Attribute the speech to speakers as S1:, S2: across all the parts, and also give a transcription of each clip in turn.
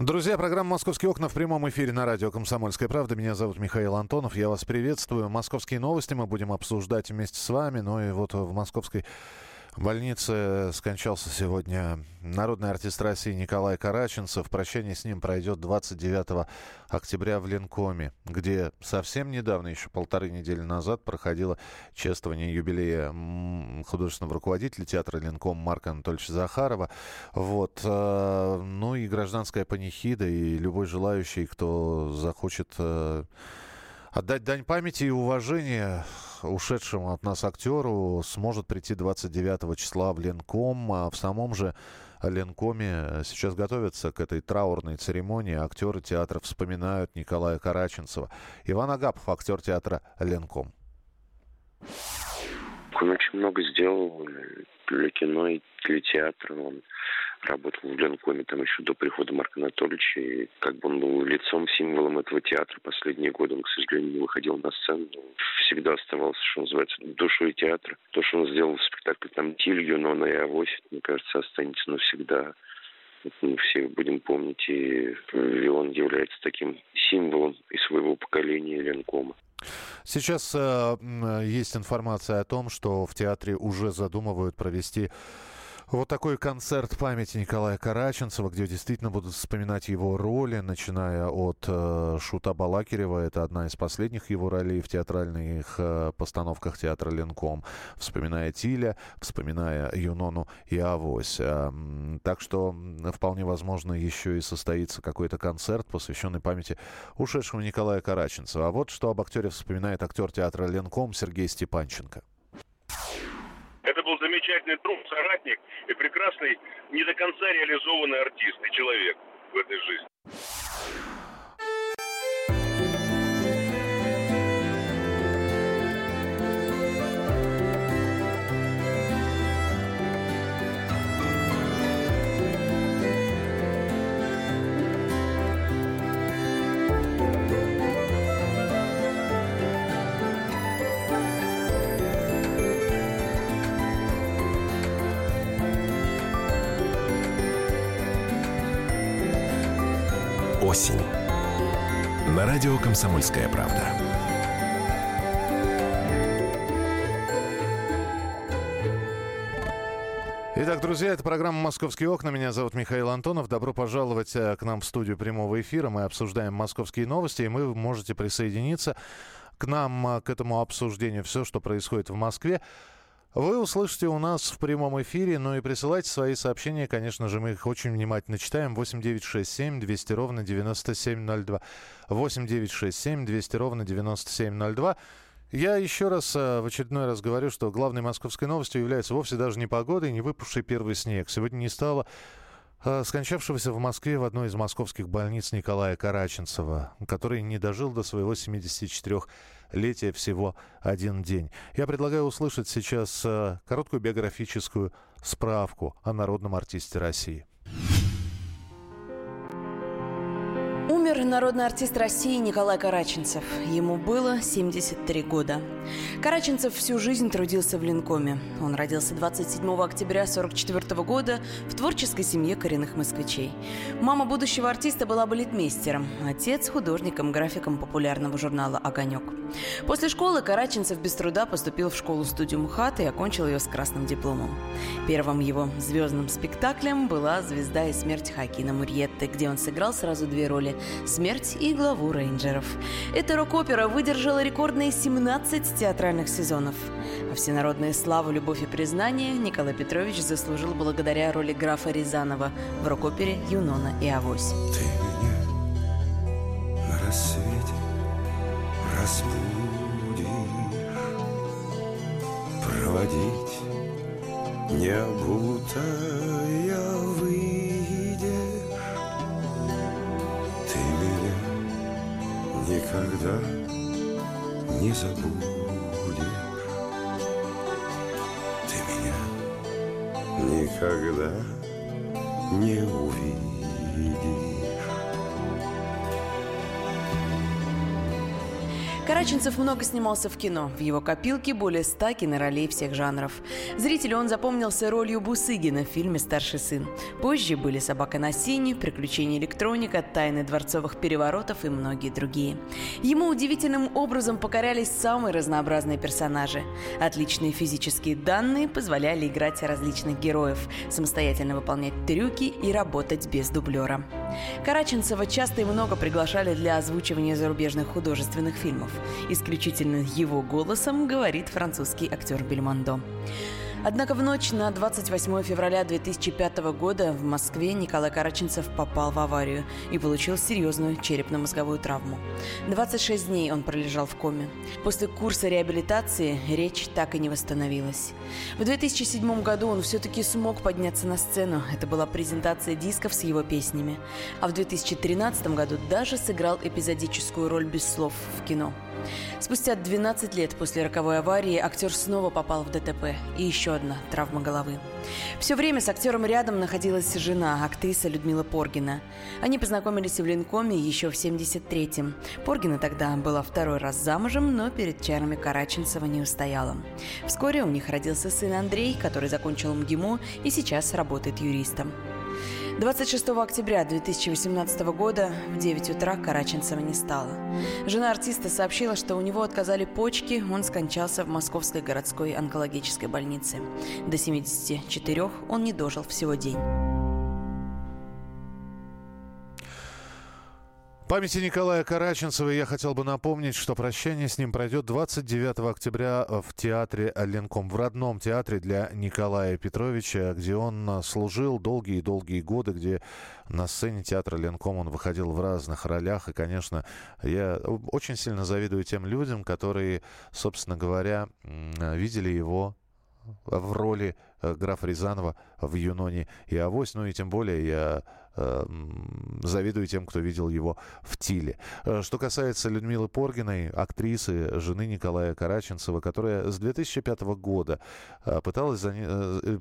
S1: Друзья, программа «Московские окна» в прямом эфире на радио «Комсомольская правда». Меня зовут Михаил Антонов. Я вас приветствую. Московские новости мы будем обсуждать вместе с вами. Ну и вот в московской больнице скончался сегодня народный артист России Николай Караченцев. Прощание с ним пройдет 29 октября в Ленкоме, где совсем недавно, еще полторы недели назад, проходило чествование юбилея художественного руководителя театра Ленком Марка Анатольевича Захарова. Вот. Э, ну и гражданская панихида, и любой желающий, кто захочет э, отдать дань памяти и уважения ушедшему от нас актеру сможет прийти 29 числа в Ленком. А в самом же Ленкоме сейчас готовятся к этой траурной церемонии. Актеры театра вспоминают Николая Караченцева. Иван Агапов, актер театра Ленком.
S2: Он очень много сделал для кино и для театра. Он работал в Ленкоме там еще до прихода Марка Анатольевича. И как бы он был лицом, символом этого театра последние годы. Он, к сожалению, не выходил на сцену. Всегда оставался, что называется, душой театра. То, что он сделал в спектакле там «Тиль», «Юнона» и «Авось», мне кажется, останется навсегда. мы все будем помнить, и он является таким символом и своего поколения Ленкома.
S1: Сейчас э, есть информация о том, что в театре уже задумывают провести вот такой концерт памяти Николая Караченцева, где действительно будут вспоминать его роли, начиная от э, Шута Балакирева, это одна из последних его ролей в театральных э, постановках театра Ленком, вспоминая Тиля, вспоминая Юнону и Авось. Э, так что вполне возможно еще и состоится какой-то концерт, посвященный памяти ушедшего Николая Караченцева. А вот что об актере вспоминает актер театра Ленком Сергей Степанченко.
S3: Замечательный друг, соратник и прекрасный, не до конца реализованный артист и человек в этой жизни.
S4: Осень. На радио «Комсомольская правда».
S1: Итак, друзья, это программа «Московские окна». Меня зовут Михаил Антонов. Добро пожаловать э, к нам в студию прямого эфира. Мы обсуждаем московские новости, и вы можете присоединиться к нам, э, к этому обсуждению, все, что происходит в Москве. Вы услышите у нас в прямом эфире, ну и присылайте свои сообщения, конечно же, мы их очень внимательно читаем. 8 9 6 7 200 ровно 9702. 8 9 6 7 200 ровно 9702. Я еще раз, э, в очередной раз говорю, что главной московской новостью является вовсе даже не погода и не выпавший первый снег. Сегодня не стало скончавшегося в Москве в одной из московских больниц Николая Караченцева, который не дожил до своего 74 летия всего один день. Я предлагаю услышать сейчас э, короткую биографическую справку о народном артисте России.
S5: Умер народный артист России Николай Караченцев. Ему было 73 года. Караченцев всю жизнь трудился в Ленкоме. Он родился 27 октября 1944 года в творческой семье коренных москвичей. Мама будущего артиста была балетмейстером, отец – художником, графиком популярного журнала «Огонек». После школы Караченцев без труда поступил в школу-студию МХАТ и окончил ее с красным дипломом. Первым его звездным спектаклем была «Звезда и смерть» Хакина Мурьетты, где он сыграл сразу две роли «Смерть» и главу рейнджеров. Эта рок-опера выдержала рекордные 17 театральных сезонов. А всенародные славу, любовь и признание Николай Петрович заслужил благодаря роли графа Рязанова в рок-опере «Юнона и Авось».
S6: Ты меня на рассвете разбудишь Проводить не никогда не забудешь. Ты меня никогда не увидишь
S5: Караченцев много снимался в кино. В его копилке более ста киноролей всех жанров. Зрителю он запомнился ролью Бусыгина в фильме «Старший сын». Позже были «Собака на сине», «Приключения электроника», «Тайны дворцовых переворотов» и многие другие. Ему удивительным образом покорялись самые разнообразные персонажи. Отличные физические данные позволяли играть различных героев, самостоятельно выполнять трюки и работать без дублера. Караченцева часто и много приглашали для озвучивания зарубежных художественных фильмов. Исключительно его голосом говорит французский актер Бельмондо. Однако в ночь на 28 февраля 2005 года в Москве Николай Караченцев попал в аварию и получил серьезную черепно-мозговую травму. 26 дней он пролежал в коме. После курса реабилитации речь так и не восстановилась. В 2007 году он все-таки смог подняться на сцену. Это была презентация дисков с его песнями. А в 2013 году даже сыграл эпизодическую роль без слов в кино. Спустя 12 лет после роковой аварии актер снова попал в ДТП. И еще одна травма головы. Все время с актером рядом находилась жена, актриса Людмила Поргина. Они познакомились в Линкоме еще в 73-м. Поргина тогда была второй раз замужем, но перед чарами Караченцева не устояла. Вскоре у них родился сын Андрей, который закончил МГИМО и сейчас работает юристом. 26 октября 2018 года в 9 утра Караченцева не стало. Жена артиста сообщила, что у него отказали почки, он скончался в Московской городской онкологической больнице. До 74 он не дожил всего день.
S1: Памяти Николая Караченцева я хотел бы напомнить, что прощание с ним пройдет 29 октября в театре Ленком, в родном театре для Николая Петровича, где он служил долгие-долгие годы, где на сцене театра Ленком он выходил в разных ролях. И, конечно, я очень сильно завидую тем людям, которые, собственно говоря, видели его в роли э, графа Рязанова в «Юноне и Авось». Ну и тем более я завидую тем, кто видел его в Тиле. Э, что касается Людмилы Поргиной, актрисы, жены Николая Караченцева, которая с 2005 года э, пыталась, за, э,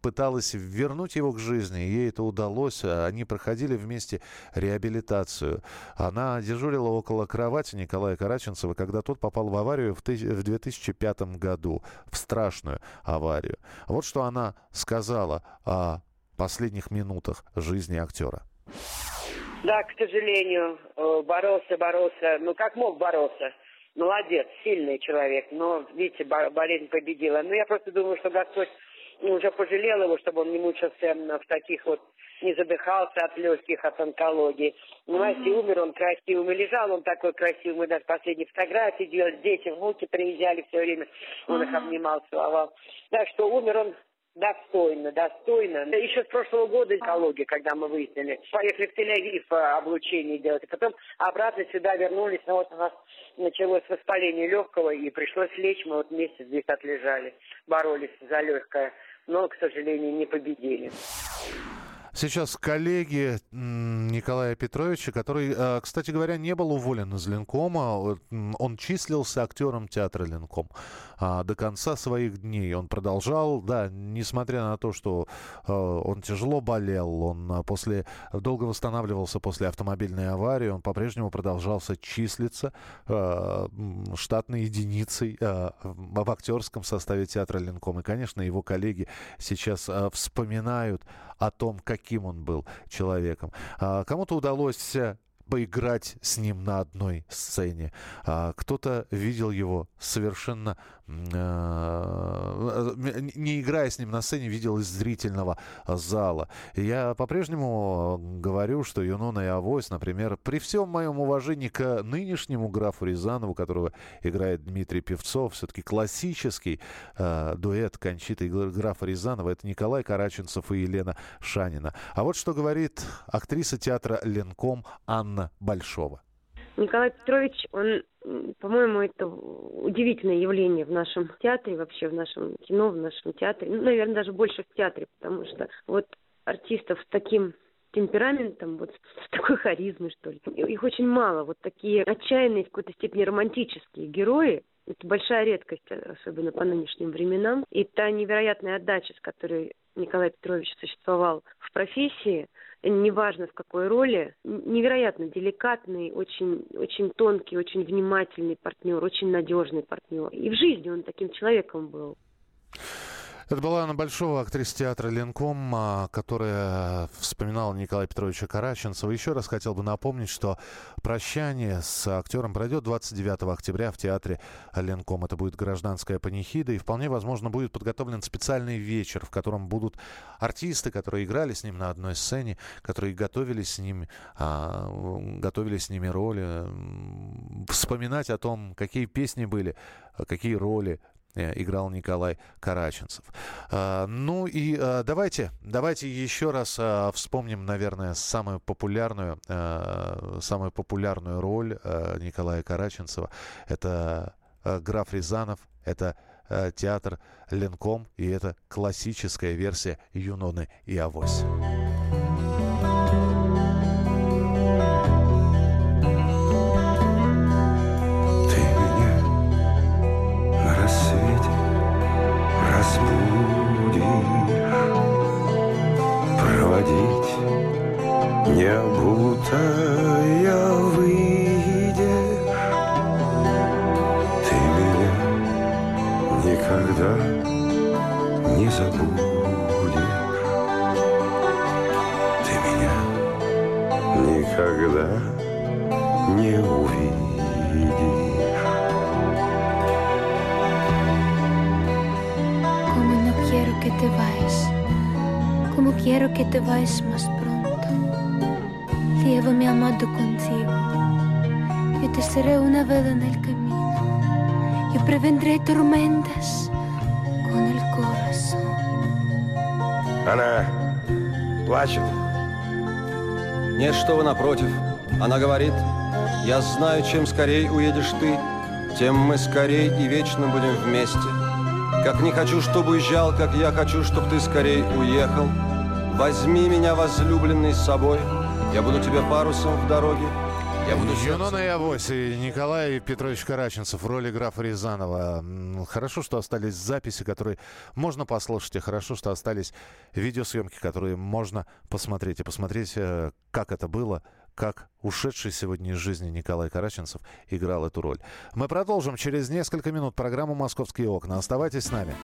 S1: пыталась вернуть его к жизни, ей это удалось. Они проходили вместе реабилитацию. Она дежурила около кровати Николая Караченцева, когда тот попал в аварию в 2005 году, в страшную аварию. Вот что она сказала о последних минутах жизни актера?
S7: Да, к сожалению, э, боролся, боролся. Ну, как мог бороться? Молодец, сильный человек. Но, видите, болезнь победила. Ну, я просто думаю, что Господь уже пожалел его, чтобы он не мучился в таких вот, не задыхался от легких, от онкологии. Понимаете, mm-hmm. умер он красивым, и лежал он такой красивый. Мы даже последние фотографии делали, дети, внуки приезжали все время, он mm-hmm. их обнимал, целовал. Так что умер он Достойно, достойно. Еще с прошлого года экология, когда мы выяснили. Поехали в Тель-Авив а, облучение делать. И потом обратно сюда вернулись. Но вот у нас началось воспаление легкого, и пришлось лечь. Мы вот месяц здесь отлежали. Боролись за легкое. Но, к сожалению, не победили.
S1: Сейчас коллеги Николая Петровича, который, э, кстати говоря, не был уволен из Ленкома. Он числился актером театра Ленком а, до конца своих дней. Он продолжал, да, несмотря на то, что э, он тяжело болел, он э, после, долго восстанавливался после автомобильной аварии, он по-прежнему продолжался числиться штатной единицей в актерском составе театра Ленком. И, конечно, его коллеги сейчас вспоминают о том, каким он был человеком. А, кому-то удалось э, поиграть с ним на одной сцене. А кто-то видел его совершенно Э, не играя с ним на сцене, видел из зрительного зала. Я по-прежнему говорю, что Юнона и Авось, например, при всем моем уважении к нынешнему графу Рязанову, которого играет Дмитрий Певцов, все-таки классический э, дуэт Кончита и графа Рязанова, это Николай Караченцев и Елена Шанина. А вот что говорит актриса театра «Ленком» Анна Большова.
S8: Николай Петрович, он, по-моему, это удивительное явление в нашем театре, вообще в нашем кино, в нашем театре. Ну, наверное, даже больше в театре, потому что вот артистов с таким темпераментом, вот с такой харизмой, что ли. Их очень мало. Вот такие отчаянные, в какой-то степени романтические герои, это большая редкость, особенно по нынешним временам. И та невероятная отдача, с которой Николай Петрович существовал в профессии, неважно в какой роли, невероятно деликатный, очень, очень тонкий, очень внимательный партнер, очень надежный партнер. И в жизни он таким человеком был.
S1: Это была Анна Большого, актриса театра «Ленком», а, которая вспоминала Николая Петровича Караченцева. Еще раз хотел бы напомнить, что прощание с актером пройдет 29 октября в театре «Ленком». Это будет гражданская панихида, и вполне возможно будет подготовлен специальный вечер, в котором будут артисты, которые играли с ним на одной сцене, которые готовили с ним, а, готовили с ними роли, вспоминать о том, какие песни были, какие роли играл Николай Караченцев. А, ну и а, давайте, давайте еще раз вспомним, наверное, самую популярную, самую популярную роль Николая Караченцева. Это граф Рязанов, это театр Ленком, и это классическая версия Юноны и Авось.
S6: Я выйдешь, ты меня никогда не забудешь. Ты меня никогда не увидишь.
S9: Como no quiero que te vayas, como quiero que te vayas más pronto. Llévame amado contigo. Yo te seré una vela en el camino. Yo prevendré tormentas con el corazón.
S10: Она плачет.
S11: Нет, что вы напротив. Она говорит, я знаю, чем скорее уедешь ты, тем мы скорее и вечно будем вместе. Как не хочу, чтобы уезжал, как я хочу, чтобы ты скорее уехал. Возьми меня, возлюбленный, с собой — я буду тебе парусом в дороге.
S1: Я буду Юнона и Авось и Николай Петрович Караченцев в роли графа Рязанова. Хорошо, что остались записи, которые можно послушать, и хорошо, что остались видеосъемки, которые можно посмотреть. И посмотреть, э, как это было, как ушедший сегодня из жизни Николай Караченцев играл эту роль. Мы продолжим через несколько минут программу «Московские окна». Оставайтесь с нами.